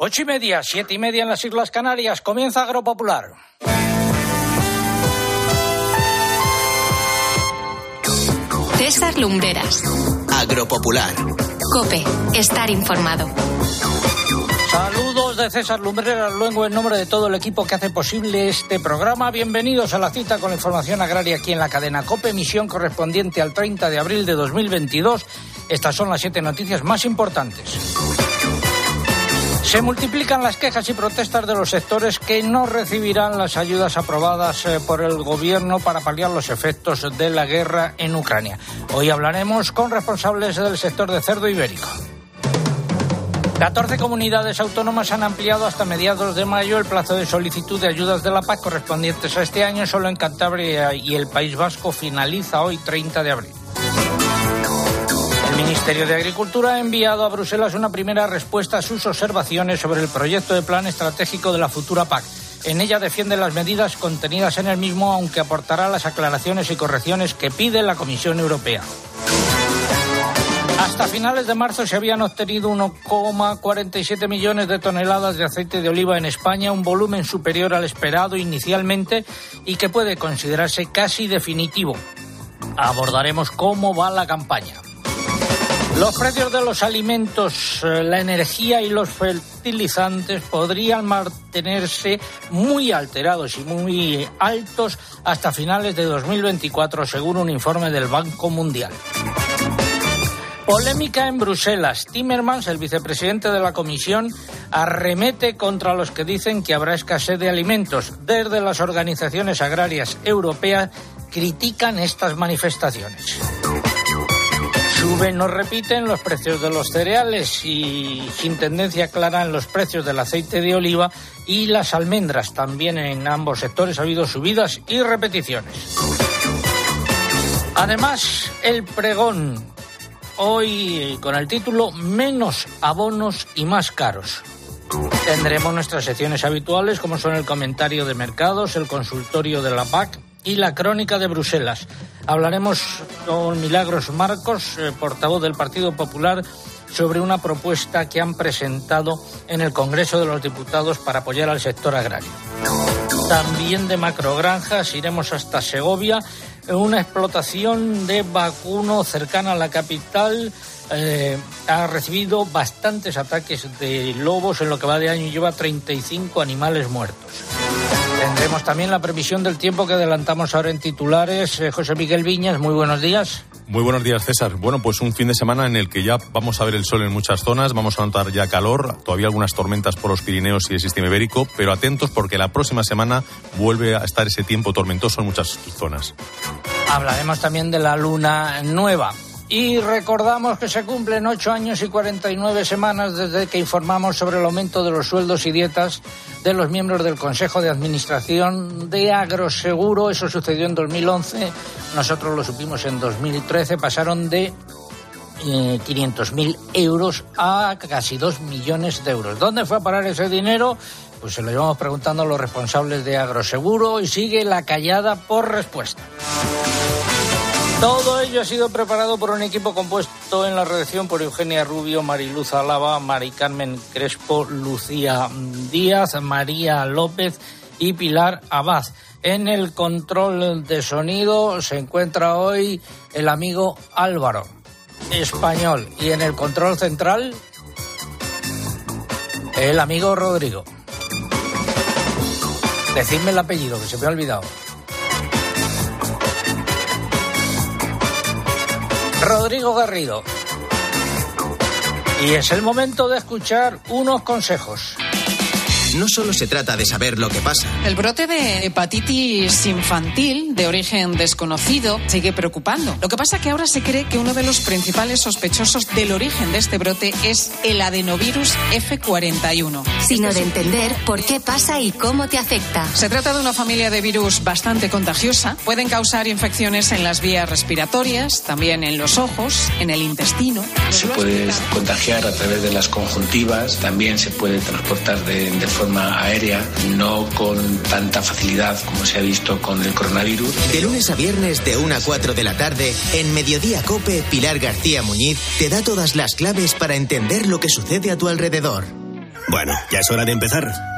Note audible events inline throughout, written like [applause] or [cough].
Ocho y media, siete y media en las Islas Canarias. Comienza Agropopular. César Lumbreras. Agropopular. Cope. Estar informado. Saludos de César Lumbreras, luego en nombre de todo el equipo que hace posible este programa. Bienvenidos a la cita con la información agraria aquí en la cadena COPE, emisión correspondiente al 30 de abril de 2022. Estas son las siete noticias más importantes. Se multiplican las quejas y protestas de los sectores que no recibirán las ayudas aprobadas eh, por el gobierno para paliar los efectos de la guerra en Ucrania. Hoy hablaremos con responsables del sector de cerdo ibérico. 14 comunidades autónomas han ampliado hasta mediados de mayo el plazo de solicitud de ayudas de la PAC correspondientes a este año. Solo en Cantabria y el País Vasco finaliza hoy 30 de abril. El Ministerio de Agricultura ha enviado a Bruselas una primera respuesta a sus observaciones sobre el proyecto de plan estratégico de la futura PAC. En ella defiende las medidas contenidas en el mismo, aunque aportará las aclaraciones y correcciones que pide la Comisión Europea. Hasta finales de marzo se habían obtenido 1,47 millones de toneladas de aceite de oliva en España, un volumen superior al esperado inicialmente y que puede considerarse casi definitivo. Abordaremos cómo va la campaña. Los precios de los alimentos, eh, la energía y los fertilizantes podrían mantenerse muy alterados y muy altos hasta finales de 2024, según un informe del Banco Mundial. Polémica en Bruselas. Timmermans, el vicepresidente de la Comisión, arremete contra los que dicen que habrá escasez de alimentos. Desde las organizaciones agrarias europeas critican estas manifestaciones. Suben o repiten los precios de los cereales y sin tendencia clara en los precios del aceite de oliva y las almendras. También en ambos sectores ha habido subidas y repeticiones. Además, el pregón, hoy con el título Menos abonos y más caros. Tendremos nuestras secciones habituales como son el comentario de mercados, el consultorio de la PAC y la crónica de Bruselas. Hablaremos con Milagros Marcos, eh, portavoz del Partido Popular, sobre una propuesta que han presentado en el Congreso de los Diputados para apoyar al sector agrario. También de macrogranjas iremos hasta Segovia. Una explotación de vacuno cercana a la capital eh, ha recibido bastantes ataques de lobos en lo que va de año y lleva 35 animales muertos. Tendremos también la previsión del tiempo que adelantamos ahora en titulares. Eh, José Miguel Viñas, muy buenos días. Muy buenos días, César. Bueno, pues un fin de semana en el que ya vamos a ver el sol en muchas zonas, vamos a notar ya calor, todavía algunas tormentas por los Pirineos y el sistema ibérico, pero atentos porque la próxima semana vuelve a estar ese tiempo tormentoso en muchas zonas. Hablaremos también de la luna nueva. Y recordamos que se cumplen ocho años y 49 semanas desde que informamos sobre el aumento de los sueldos y dietas de los miembros del Consejo de Administración de Agroseguro. Eso sucedió en 2011. Nosotros lo supimos en 2013. Pasaron de eh, 500.000 euros a casi 2 millones de euros. ¿Dónde fue a parar ese dinero? Pues se lo llevamos preguntando a los responsables de Agroseguro y sigue la callada por respuesta. Todo ello ha sido preparado por un equipo compuesto en la redacción por Eugenia Rubio, Mariluz Alaba, Mari Carmen Crespo, Lucía Díaz, María López y Pilar Abad. En el control de sonido se encuentra hoy el amigo Álvaro, español, y en el control central el amigo Rodrigo. Decidme el apellido, que se me ha olvidado. Rodrigo Garrido. Y es el momento de escuchar unos consejos. No solo se trata de saber lo que pasa. El brote de hepatitis infantil de origen desconocido sigue preocupando. Lo que pasa es que ahora se cree que uno de los principales sospechosos del origen de este brote es el adenovirus F41. Sino de entender por qué pasa y cómo te afecta. Se trata de una familia de virus bastante contagiosa. Pueden causar infecciones en las vías respiratorias, también en los ojos, en el intestino. Se puede contagiar a través de las conjuntivas, también se puede transportar de, de forma aérea, no con tanta facilidad como se ha visto con el coronavirus. De lunes a viernes de 1 a 4 de la tarde, en Mediodía Cope, Pilar García Muñiz te da todas las claves para entender lo que sucede a tu alrededor. Bueno, ya es hora de empezar.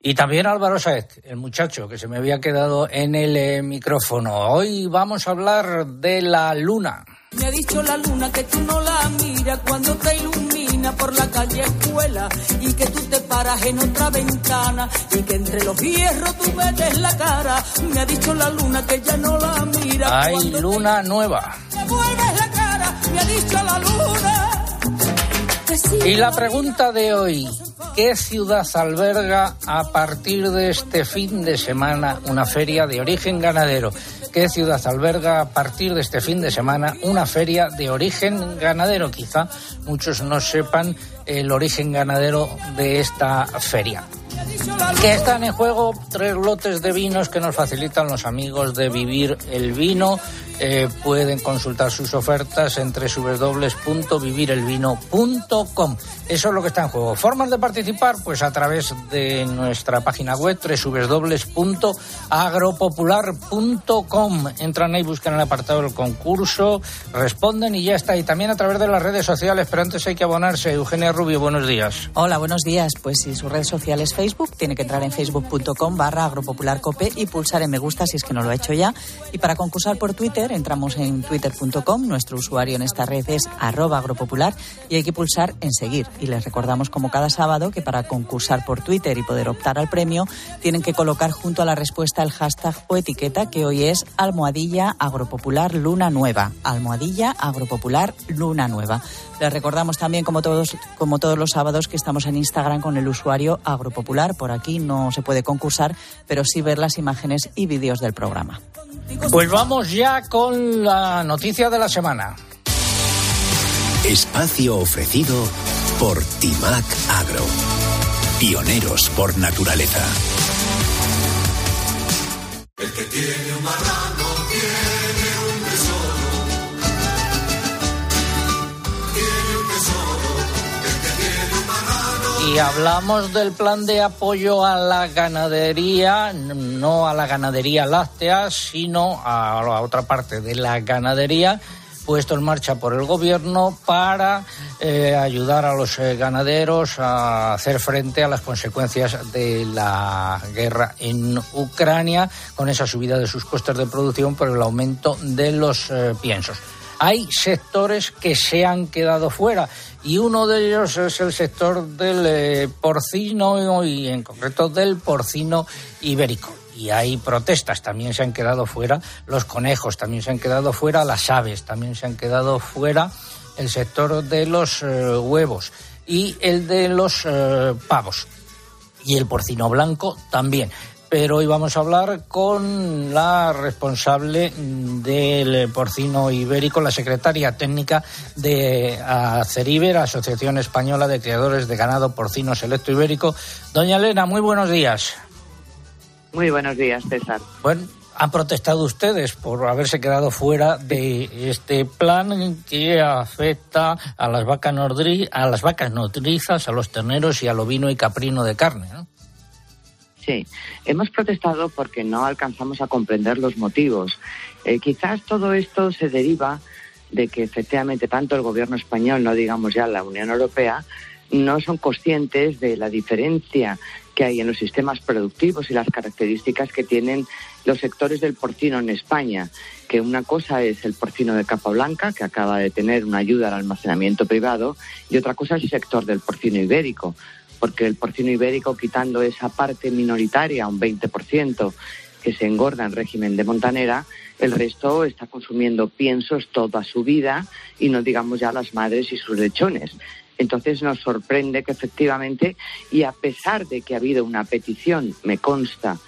Y también Álvaro Saez, el muchacho que se me había quedado en el eh, micrófono. Hoy vamos a hablar de la luna. Me ha dicho la luna que tú no la miras cuando te ilumina por la calle escuela y que tú te paras en otra ventana y que entre los hierros tú metes la cara. Me ha dicho la luna que ya no la mira. Hay luna nueva. Te vuelves la cara, me ha dicho la luna. Y la pregunta de hoy, ¿qué ciudad alberga a partir de este fin de semana una feria de origen ganadero? ¿Qué ciudad alberga a partir de este fin de semana una feria de origen ganadero? Quizá muchos no sepan el origen ganadero de esta feria. Que están en juego tres lotes de vinos que nos facilitan los amigos de Vivir el Vino. Eh, pueden consultar sus ofertas en www.vivirelvino.com. Eso es lo que está en juego. Formas de participar, pues a través de nuestra página web www.agropopular.com. Entran ahí, buscan el apartado del concurso, responden y ya está. Y también a través de las redes sociales, pero antes hay que abonarse. Eugenia Rubio, buenos días. Hola, buenos días. Pues si su red social es Facebook, tiene que entrar en facebook.com barra agropopularcope y pulsar en me gusta si es que no lo ha hecho ya. Y para concursar por Twitter, entramos en twitter.com. Nuestro usuario en esta red es arroba agropopular y hay que pulsar en seguir. Y les recordamos como cada sábado que para concursar por Twitter y poder optar al premio tienen que colocar junto a la respuesta el hashtag o etiqueta que hoy es almohadilla agropopular luna nueva. Almohadilla agropopular luna nueva. Les recordamos también, como todos, como todos los sábados, que estamos en Instagram con el usuario Agropopular. Por aquí no se puede concursar, pero sí ver las imágenes y vídeos del programa. Pues vamos ya con la noticia de la semana. Espacio ofrecido por Timac Agro. Pioneros por naturaleza. El que tiene un marrano Y hablamos del plan de apoyo a la ganadería, no a la ganadería láctea, sino a la otra parte de la ganadería puesto en marcha por el gobierno para eh, ayudar a los eh, ganaderos a hacer frente a las consecuencias de la guerra en Ucrania con esa subida de sus costes de producción por el aumento de los eh, piensos. Hay sectores que se han quedado fuera y uno de ellos es el sector del eh, porcino y en concreto del porcino ibérico y hay protestas, también se han quedado fuera los conejos, también se han quedado fuera las aves, también se han quedado fuera el sector de los eh, huevos y el de los eh, pavos y el porcino blanco también. Pero hoy vamos a hablar con la responsable del porcino ibérico, la secretaria técnica de Aceriber, Asociación Española de Criadores de Ganado Porcino Selecto Ibérico. Doña Elena, muy buenos días. Muy buenos días, César. Bueno, han protestado ustedes por haberse quedado fuera de este plan que afecta a las vacas nodri a las vacas nodrizas, a los terneros y al ovino y caprino de carne, ¿no? Hemos protestado porque no alcanzamos a comprender los motivos. Eh, quizás todo esto se deriva de que efectivamente tanto el gobierno español, no digamos ya la Unión Europea, no son conscientes de la diferencia que hay en los sistemas productivos y las características que tienen los sectores del porcino en España, que una cosa es el porcino de capa blanca, que acaba de tener una ayuda al almacenamiento privado, y otra cosa es el sector del porcino ibérico, porque el porcino ibérico, quitando esa parte minoritaria, un 20%, que se engorda en régimen de montanera, el resto está consumiendo piensos toda su vida y no digamos ya las madres y sus lechones. Entonces nos sorprende que efectivamente, y a pesar de que ha habido una petición, me consta,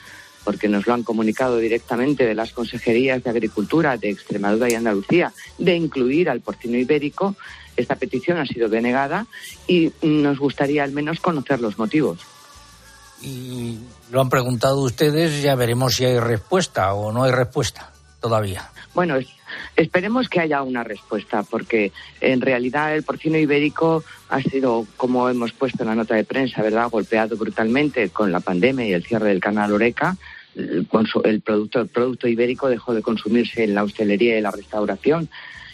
porque nos lo han comunicado directamente de las consejerías de Agricultura de Extremadura y Andalucía, de incluir al porcino ibérico, esta petición ha sido denegada y nos gustaría al menos conocer los motivos. y lo han preguntado ustedes, ya veremos si hay respuesta o no hay respuesta todavía. Bueno, esperemos que haya una respuesta, porque en realidad el porcino ibérico ha sido, como hemos puesto en la nota de prensa, ¿verdad?, golpeado brutalmente con la pandemia y el cierre del canal Oreca. El, producto, el producto ibérico dejó de consumirse en la hostelería y la restauración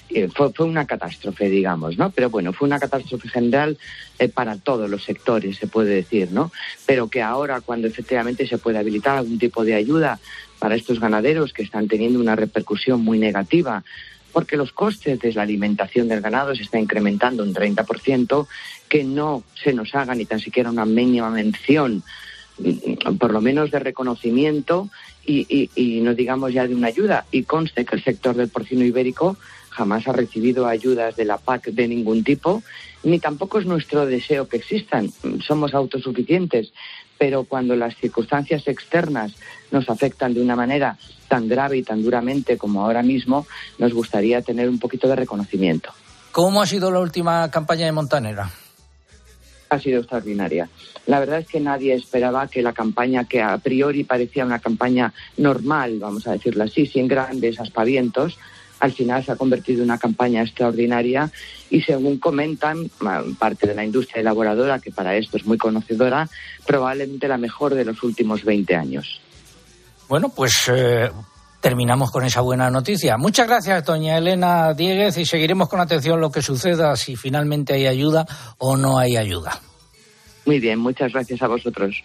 eh, fue, fue, una catástrofe, digamos, ¿no? Pero bueno, fue una catástrofe general eh, para todos los sectores, se puede decir, ¿no? Pero que ahora, cuando efectivamente se puede habilitar algún tipo de ayuda para estos ganaderos que están teniendo una repercusión muy negativa, porque los costes de la alimentación del ganado se está incrementando un 30%, que no se nos haga ni tan siquiera una mínima mención mm, por lo menos de reconocimiento y, y, y, no digamos ya de una ayuda. Y conste que el sector del porcino ibérico jamás ha recibido ayudas de la PAC de ningún tipo, ni tampoco es nuestro deseo que existan. Somos autosuficientes, pero cuando las circunstancias externas nos afectan de una manera tan grave y tan duramente como ahora mismo, nos gustaría tener un poquito de reconocimiento. ¿Cómo ha sido la última campaña de Montanera? Ha sido extraordinaria. La verdad es que nadie esperaba que la campaña, que a priori parecía una campaña normal, vamos a decirlo así, sin grandes aspavientos, al final se ha convertido en una campaña extraordinaria y según comentan parte de la industria elaboradora, que para esto es muy conocedora, probablemente la mejor de los últimos 20 años. Bueno, pues eh, terminamos con esa buena noticia. Muchas gracias, doña Elena Dieguez, y seguiremos con atención lo que suceda, si finalmente hay ayuda o no hay ayuda. Muy bien, muchas gracias a vosotros.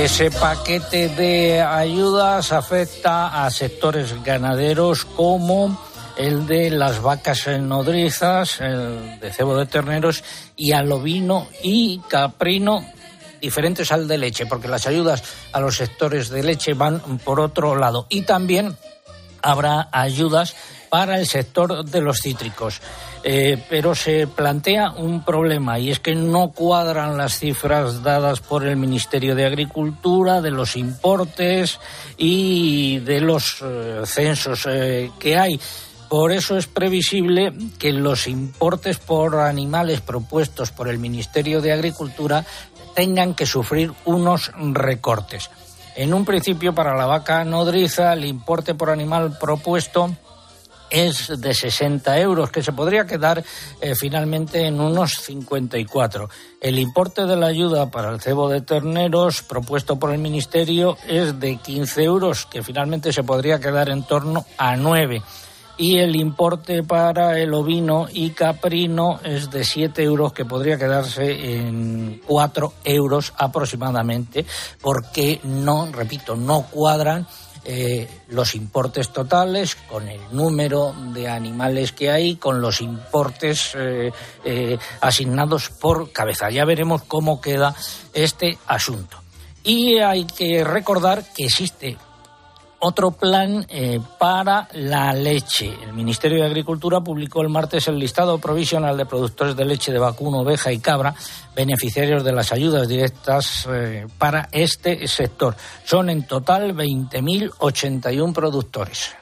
Ese paquete de ayudas afecta a sectores ganaderos como el de las vacas nodrizas, el de cebo de terneros y al ovino y caprino diferentes al de leche, porque las ayudas a los sectores de leche van por otro lado. Y también habrá ayudas para el sector de los cítricos. Eh, pero se plantea un problema y es que no cuadran las cifras dadas por el Ministerio de Agricultura de los importes y de los eh, censos eh, que hay. Por eso es previsible que los importes por animales propuestos por el Ministerio de Agricultura tengan que sufrir unos recortes. En un principio, para la vaca nodriza, el importe por animal propuesto es de 60 euros, que se podría quedar eh, finalmente en unos 54. El importe de la ayuda para el cebo de terneros propuesto por el Ministerio es de 15 euros, que finalmente se podría quedar en torno a 9. Y el importe para el ovino y caprino es de 7 euros, que podría quedarse en 4 euros aproximadamente, porque no, repito, no cuadran eh, los importes totales, con el número de animales que hay, con los importes eh, eh, asignados por cabeza. Ya veremos cómo queda este asunto. Y hay que recordar que existe otro plan eh, para la leche. El Ministerio de Agricultura publicó el martes el listado provisional de productores de leche de vacuno, oveja y cabra, beneficiarios de las ayudas directas eh, para este sector. Son en total 20.081 productores.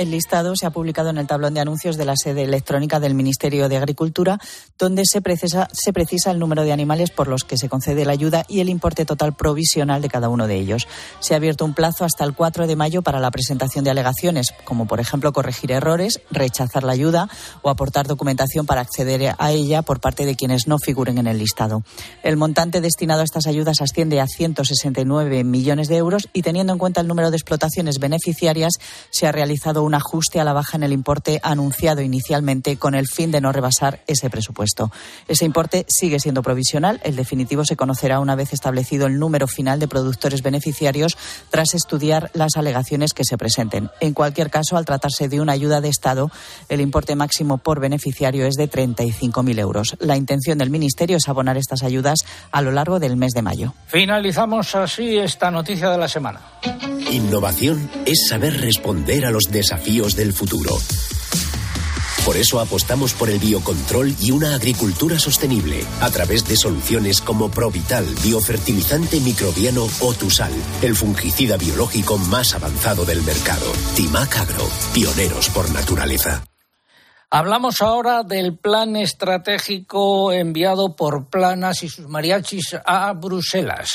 El listado se ha publicado en el tablón de anuncios de la sede electrónica del Ministerio de Agricultura, donde se precisa, se precisa el número de animales por los que se concede la ayuda y el importe total provisional de cada uno de ellos. Se ha abierto un plazo hasta el 4 de mayo para la presentación de alegaciones, como por ejemplo corregir errores, rechazar la ayuda o aportar documentación para acceder a ella por parte de quienes no figuren en el listado. El montante destinado a estas ayudas asciende a 169 millones de euros y teniendo en cuenta el número de explotaciones beneficiarias, se ha realizado un ajuste a la baja en el importe anunciado inicialmente con el fin de no rebasar ese presupuesto. Ese importe sigue siendo provisional. El definitivo se conocerá una vez establecido el número final de productores beneficiarios tras estudiar las alegaciones que se presenten. En cualquier caso, al tratarse de una ayuda de Estado, el importe máximo por beneficiario es de 35.000 euros. La intención del Ministerio es abonar estas ayudas a lo largo del mes de mayo. Finalizamos así esta noticia de la semana. Innovación es saber responder a los desafíos del futuro. Por eso apostamos por el biocontrol y una agricultura sostenible a través de soluciones como Provital, biofertilizante microbiano o Tusal, el fungicida biológico más avanzado del mercado. Timac Agro, pioneros por naturaleza. Hablamos ahora del plan estratégico enviado por Planas y sus mariachis a Bruselas.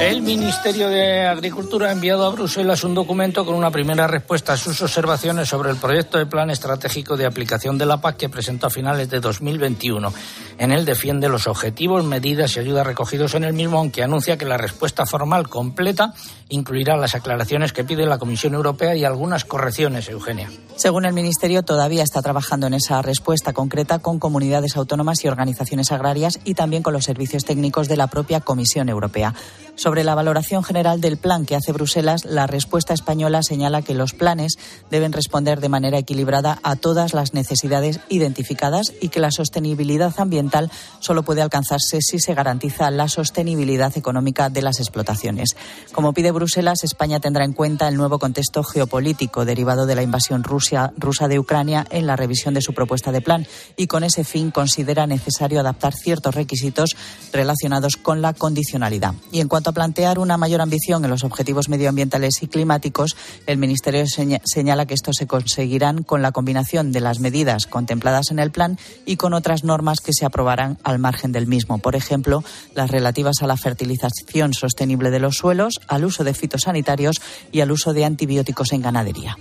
El Ministerio de Agricultura ha enviado a Bruselas un documento con una primera respuesta a sus observaciones sobre el proyecto de plan estratégico de aplicación de la PAC que presentó a finales de 2021. En él defiende los objetivos, medidas y ayudas recogidos en el mismo, aunque anuncia que la respuesta formal completa incluirá las aclaraciones que pide la Comisión Europea y algunas correcciones, Eugenia. Según el Ministerio, todavía está trabajando en esa respuesta concreta con comunidades autónomas y organizaciones agrarias y también con los servicios técnicos de la propia Comisión Europea. Sobre la valoración general del plan que hace Bruselas, la respuesta española señala que los planes deben responder de manera equilibrada a todas las necesidades identificadas y que la sostenibilidad ambiental solo puede alcanzarse si se garantiza la sostenibilidad económica de las explotaciones. Como pide Bruselas, España tendrá en cuenta el nuevo contexto geopolítico derivado de la invasión rusa, rusa de Ucrania en la revisión de su propuesta de plan y con ese fin considera necesario adaptar ciertos requisitos relacionados con la condicionalidad. Y en cuanto a plantear una mayor ambición en los objetivos medioambientales y climáticos, el Ministerio señala que estos se conseguirán con la combinación de las medidas contempladas en el plan y con otras normas que se aprobarán al margen del mismo. Por ejemplo, las relativas a la fertilización sostenible de los suelos, al uso de fitosanitarios y al uso de antibióticos en ganadería.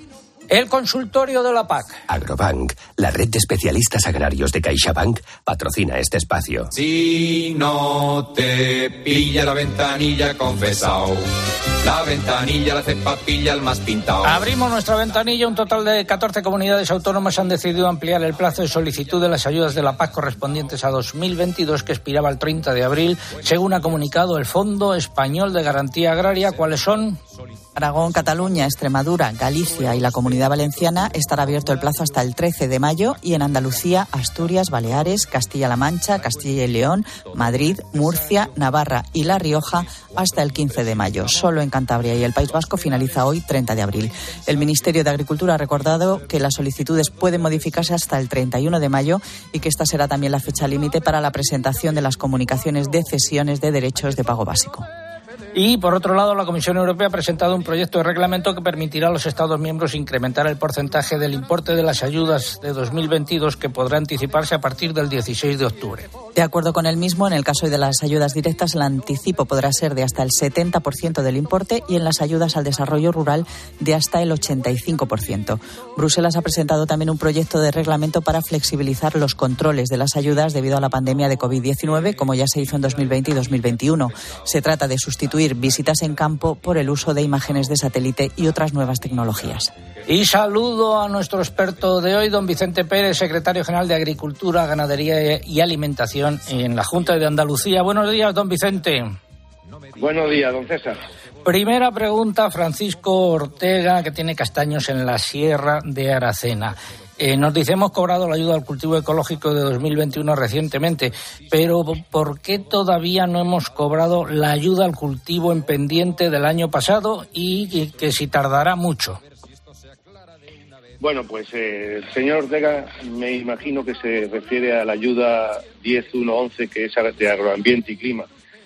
El consultorio de la PAC. Agrobank, la red de especialistas agrarios de CaixaBank, patrocina este espacio. Si no te pilla la ventanilla confesao, la ventanilla la cepa pilla el más pintado. Abrimos nuestra ventanilla. Un total de 14 comunidades autónomas han decidido ampliar el plazo de solicitud de las ayudas de la PAC correspondientes a 2022, que expiraba el 30 de abril, según ha comunicado el Fondo Español de Garantía Agraria. ¿Cuáles son? Aragón, Cataluña, Extremadura, Galicia y la Comunidad Valenciana estará abierto el plazo hasta el 13 de mayo y en Andalucía, Asturias, Baleares, Castilla-La Mancha, Castilla y León, Madrid, Murcia, Navarra y La Rioja hasta el 15 de mayo. Solo en Cantabria y el País Vasco finaliza hoy 30 de abril. El Ministerio de Agricultura ha recordado que las solicitudes pueden modificarse hasta el 31 de mayo y que esta será también la fecha límite para la presentación de las comunicaciones de cesiones de derechos de pago básico. Y, por otro lado, la Comisión Europea ha presentado un proyecto de reglamento que permitirá a los Estados miembros incrementar el porcentaje del importe de las ayudas de 2022 que podrá anticiparse a partir del 16 de octubre. De acuerdo con el mismo, en el caso de las ayudas directas, el anticipo podrá ser de hasta el 70% del importe y en las ayudas al desarrollo rural de hasta el 85%. Bruselas ha presentado también un proyecto de reglamento para flexibilizar los controles de las ayudas debido a la pandemia de COVID-19, como ya se hizo en 2020 y 2021. Se trata de sustituir visitas en campo por el uso de imágenes de satélite y otras nuevas tecnologías. Y saludo a nuestro experto de hoy, don Vicente Pérez, secretario general de Agricultura, Ganadería y Alimentación en la Junta de Andalucía. Buenos días, don Vicente. Buenos días, don César. Primera pregunta, Francisco Ortega, que tiene castaños en la Sierra de Aracena. Eh, nos dice, hemos cobrado la ayuda al cultivo ecológico de 2021 recientemente, pero ¿por qué todavía no hemos cobrado la ayuda al cultivo en pendiente del año pasado y que, si tardará mucho? Bueno, pues eh, el señor Ortega me imagino que se refiere a la ayuda 10111, que es de agroambiente y clima,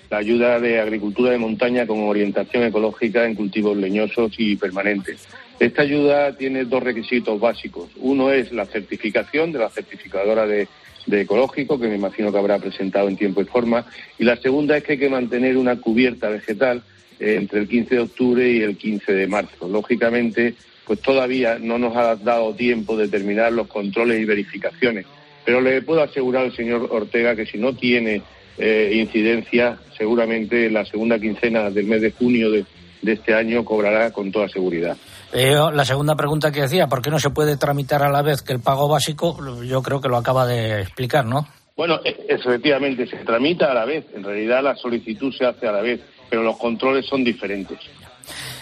la ayuda de agricultura de montaña con orientación ecológica en cultivos leñosos y permanentes. Esta ayuda tiene dos requisitos básicos. Uno es la certificación de la certificadora de, ecológico, que me imagino que habrá presentado en tiempo y forma. Y la segunda es que hay que mantener una cubierta vegetal eh, entre el 15 de octubre y el 15 de marzo. Lógicamente, pues todavía no nos ha dado tiempo de terminar los controles y verificaciones. Pero le puedo asegurar al señor Ortega que si no tiene eh, incidencia, seguramente la segunda quincena del mes de junio de, de este año cobrará con toda seguridad. Eh, la segunda pregunta que decía, ¿por qué no se puede tramitar a la vez que el pago básico? Yo creo que lo acaba de explicar, ¿no? Bueno, e, efectivamente, se tramita a la vez. En realidad la solicitud se hace a la vez, pero los controles son diferentes.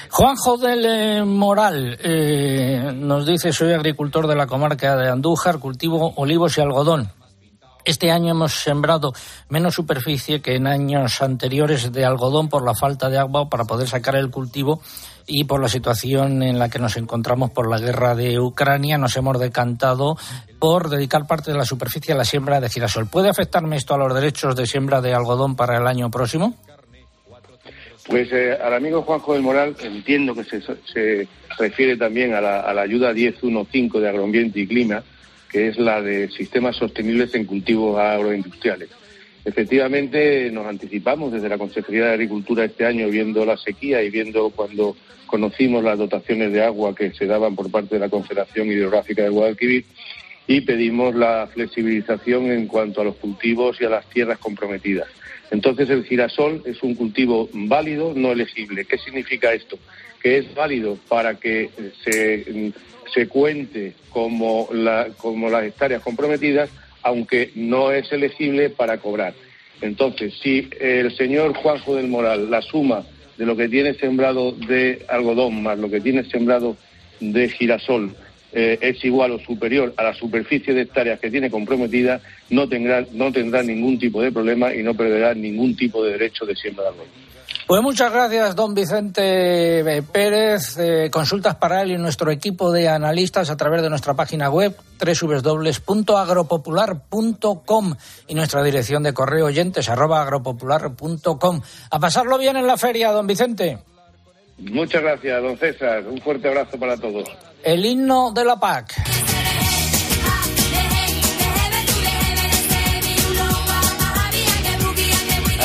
Juanjo del Moral eh, nos dice, soy agricultor de la comarca de Andújar, cultivo olivos y algodón. Este año hemos sembrado menos superficie que en años anteriores de algodón por la falta de agua para poder sacar el cultivo y por la situación en la que nos encontramos por la guerra de Ucrania, nos hemos decantado por dedicar parte de la superficie a la siembra de girasol. ¿Puede afectarme esto a los derechos de siembra de algodón para el año próximo? Pues eh, al amigo Juanjo del Moral entiendo que se, refiere también a la, a la ayuda 1015 de Agroambiente y Clima, que es la de sistemas sostenibles en cultivos agroindustriales. Efectivamente, nos anticipamos desde la Consejería de Agricultura este año, viendo la sequía y viendo cuando conocimos las dotaciones de agua que se daban por parte de la Confederación Hidrográfica de Guadalquivir y pedimos la flexibilización en cuanto a los cultivos y a las tierras comprometidas. Entonces, el girasol es un cultivo válido, no elegible. ¿Qué significa esto? Que es válido para que se, se cuente como, la, como las hectáreas comprometidas, aunque no es elegible para cobrar. Entonces, si el señor Juanjo del Moral la suma de lo que tiene sembrado de algodón más lo que tiene sembrado de girasol eh, es igual o superior a la superficie de hectáreas que tiene comprometida, no tendrá, no tendrá ningún tipo de problema y no perderá ningún tipo de derecho de siembra de algodón. Pues muchas gracias, don Vicente eh, Pérez. Eh, consultas para él y nuestro equipo de analistas a través de nuestra página web www.agropopular.com y nuestra dirección de correo oyentes arroba agropopular.com. A pasarlo bien en la feria, don Vicente. Muchas gracias, don César. Un fuerte abrazo para todos. El himno de la PAC.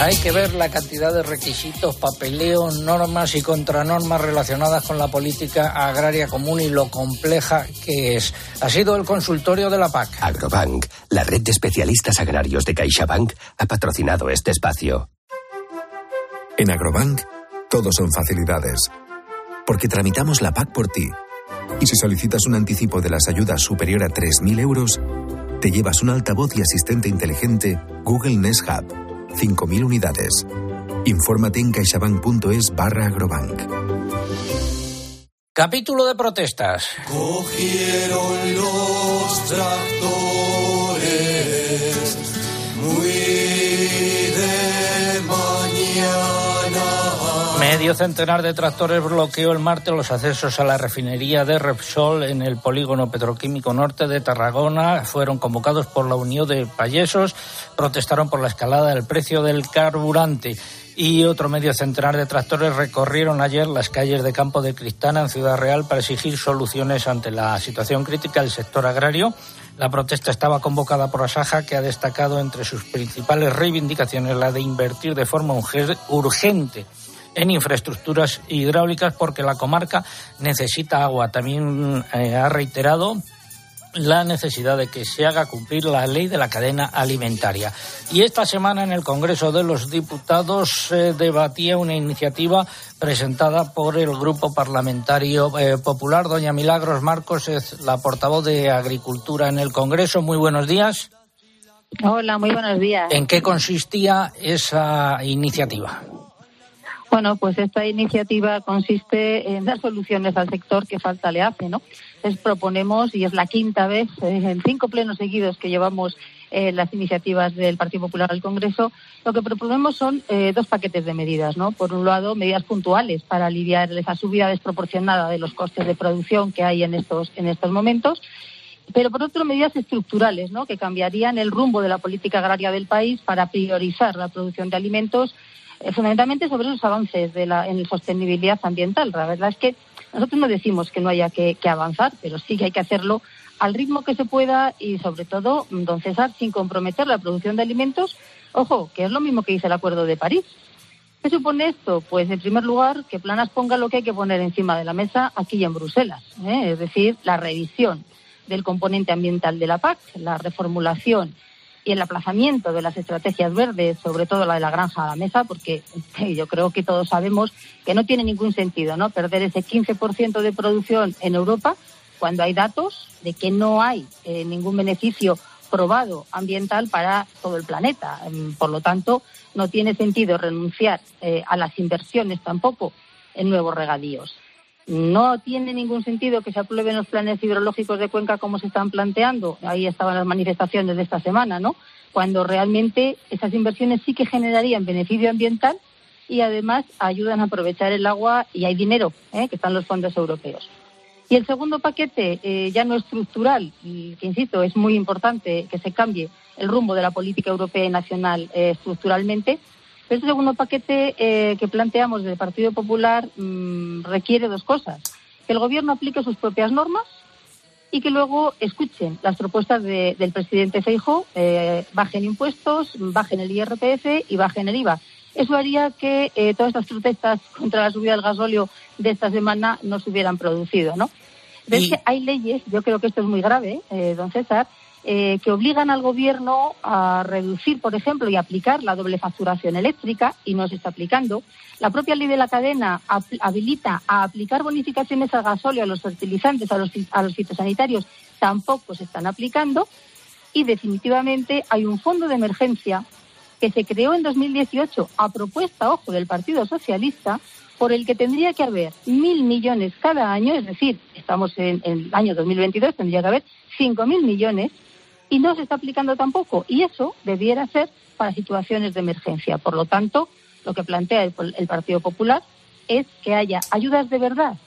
Hay que ver la cantidad de requisitos, papeleo, normas y contranormas relacionadas con la política agraria común y lo compleja que es. Ha sido el consultorio de la PAC. Agrobank, la red de especialistas agrarios de CaixaBank, ha patrocinado este espacio. En Agrobank, todos son facilidades. Porque tramitamos la PAC por ti. Y si solicitas un anticipo de las ayudas superior a 3.000 euros, te llevas un altavoz y asistente inteligente Google Nest Hub 5.000 unidades. Infórmate en caixabank.es barra agrobank. Capítulo de protestas. Cogieron los tractores Medio centenar de tractores bloqueó el martes los accesos a la refinería de Repsol en el polígono petroquímico norte de Tarragona. Fueron convocados por la Unión de Payesos, protestaron por la escalada del precio del carburante. Y otro medio centenar de tractores recorrieron ayer las calles de Campo de Cristana en Ciudad Real para exigir soluciones ante la situación crítica del sector agrario. La protesta estaba convocada por Asaja, que ha destacado entre sus principales reivindicaciones la de invertir de forma urgente en infraestructuras hidráulicas porque la comarca necesita agua. También eh, ha reiterado la necesidad de que se haga cumplir la ley de la cadena alimentaria. Y esta semana en el Congreso de los Diputados se debatía una iniciativa presentada por el Grupo Parlamentario eh, Popular. Doña Milagros Marcos es la portavoz de Agricultura en el Congreso. Muy buenos días. Hola, muy buenos días. ¿En qué consistía esa iniciativa? Bueno, pues esta iniciativa consiste en dar soluciones al sector que falta le hace, ¿no? Les proponemos, y es la quinta vez eh, en cinco plenos seguidos que llevamos eh, las iniciativas del Partido Popular al Congreso, lo que proponemos son eh, dos paquetes de medidas, ¿no? Por un lado, medidas puntuales para aliviar esa subida desproporcionada de los costes de producción que hay en estos, en estos momentos pero por otro medidas estructurales ¿no? que cambiarían el rumbo de la política agraria del país para priorizar la producción de alimentos eh, fundamentalmente sobre los avances de la, en sostenibilidad ambiental. La verdad es que nosotros no decimos que no haya que, avanzar, pero sí que hay que hacerlo al ritmo que se pueda y, sobre todo, don César, sin comprometer la producción de alimentos. Ojo, que es lo mismo que dice el Acuerdo de París. ¿Qué supone esto? Pues, en primer lugar, que Planas ponga lo que hay que poner encima de la mesa aquí en Bruselas, ¿eh? es decir, la revisión del componente ambiental de la PAC, la reformulación y el aplazamiento de las estrategias verdes, sobre todo la de la granja a la mesa, porque [laughs] yo creo que todos sabemos que no tiene ningún sentido ¿no? perder ese 15% de producción en Europa cuando hay datos de que no hay eh, ningún beneficio probado ambiental para todo el planeta. Em, por lo tanto, no tiene sentido renunciar eh, a las inversiones tampoco en nuevos regadíos. No tiene ningún sentido que se aprueben los planes hidrológicos de Cuenca como se están planteando. Ahí estaban las manifestaciones de esta semana, ¿no? Cuando realmente esas inversiones sí que generarían beneficio ambiental y además ayudan a aprovechar el agua y hay dinero, ¿eh? que están los fondos europeos. Y el segundo paquete, eh, ya no estructural, y que insisto, es muy importante que se cambie el rumbo de la política europea y nacional eh, estructuralmente, este segundo paquete que planteamos del Partido Popular mm, requiere dos cosas. Que el Gobierno aplique sus propias normas y que luego escuchen las propuestas del presidente Feijóo, bajen impuestos, bajen el IRPF y bajen el IVA. Eso haría que eh, todas estas protestas contra la subida del gasóleo de esta semana no se hubieran producido, ¿no? Que hay leyes, yo creo que esto es muy grave, eh, don César, eh, que obligan al gobierno a reducir, por ejemplo, y aplicar la doble facturación eléctrica, y no se está aplicando. La propia ley de la cadena habilita a aplicar bonificaciones al gasóleo, a los fertilizantes, a los, a los fitosanitarios, tampoco se están aplicando. Y definitivamente hay un fondo de emergencia que se creó en 2018 a propuesta, ojo, del Partido Socialista, por el que tendría que haber mil millones cada año, es decir, estamos en, el año 2022, tendría que haber cinco mil millones, y no se está aplicando tampoco. Y eso debiera ser para situaciones de emergencia. Por lo tanto, lo que plantea el, Partido Popular es que haya ayudas de verdad,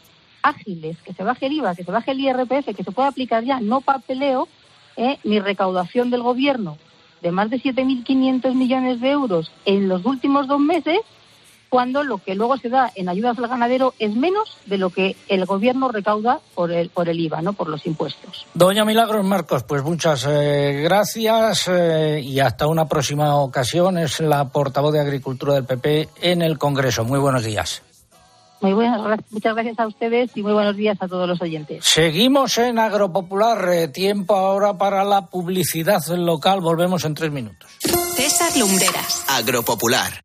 ágiles, que se baje el IVA, que se baje el IRPF, que se pueda aplicar ya, no papeleo, eh, ni recaudación del Gobierno de más de 7.500 millones de euros en los últimos dos meses, cuando lo que luego se da en ayudas al ganadero es menos de lo que el gobierno recauda por el, por el IVA, no por los impuestos. Doña Milagros Marcos, pues muchas eh, gracias eh, y hasta una próxima ocasión. Es la portavoz de Agricultura del PP en el Congreso. Muy buenos días. Muy buenas, muchas gracias a ustedes y muy buenos días a todos los oyentes. Seguimos en Agropopular. Eh, tiempo ahora para la publicidad local. Volvemos en tres minutos. César Lumbreras. Agropopular.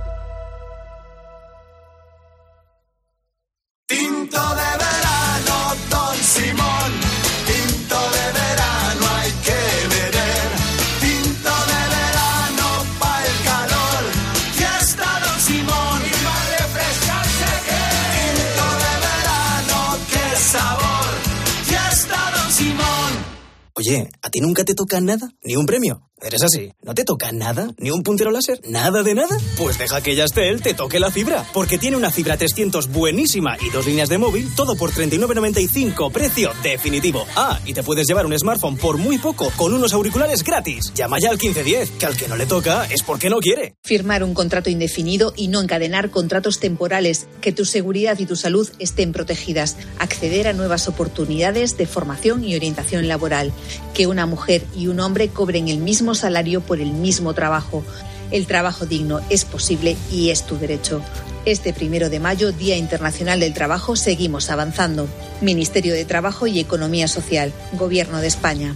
Oye, ¿a ti nunca te toca nada? ¿Ni un premio? ¿Eres así? ¿No te toca nada? ¿Ni un puntero láser? ¿Nada de nada? Pues deja que Yastel te toque la fibra, porque tiene una fibra 300 buenísima y dos líneas de móvil, todo por 39.95, precio definitivo. Ah, y te puedes llevar un smartphone por muy poco, con unos auriculares gratis. Llama ya al 1510, que al que no le toca es porque no quiere. Firmar un contrato indefinido y no encadenar contratos temporales, que tu seguridad y tu salud estén protegidas. Acceder a nuevas oportunidades de formación y orientación laboral. Que una mujer y un hombre cobren el mismo salario por el mismo trabajo. El trabajo digno es posible y es tu derecho. Este primero de mayo, Día Internacional del Trabajo, seguimos avanzando. Ministerio de Trabajo y Economía Social, Gobierno de España.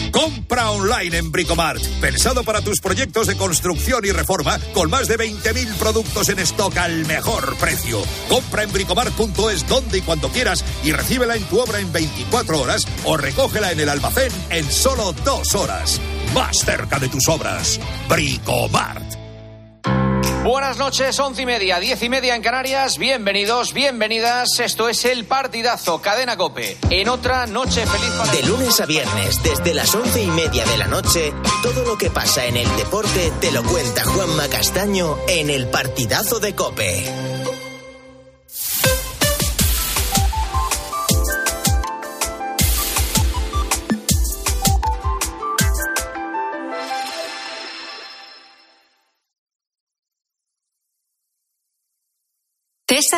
Compra online en Bricomart. Pensado para tus proyectos de construcción y reforma con más de 20.000 productos en stock al mejor precio. Compra en bricomart.es donde y cuando quieras y recíbela en tu obra en 24 horas o recógela en el almacén en solo dos horas. Más cerca de tus obras. Bricomart. Buenas noches, once y media, diez y media en Canarias. Bienvenidos, bienvenidas. Esto es el partidazo Cadena Cope. En otra noche feliz para De lunes a viernes, desde las once y media de la noche, todo lo que pasa en el deporte te lo cuenta Juanma Castaño en el partidazo de Cope.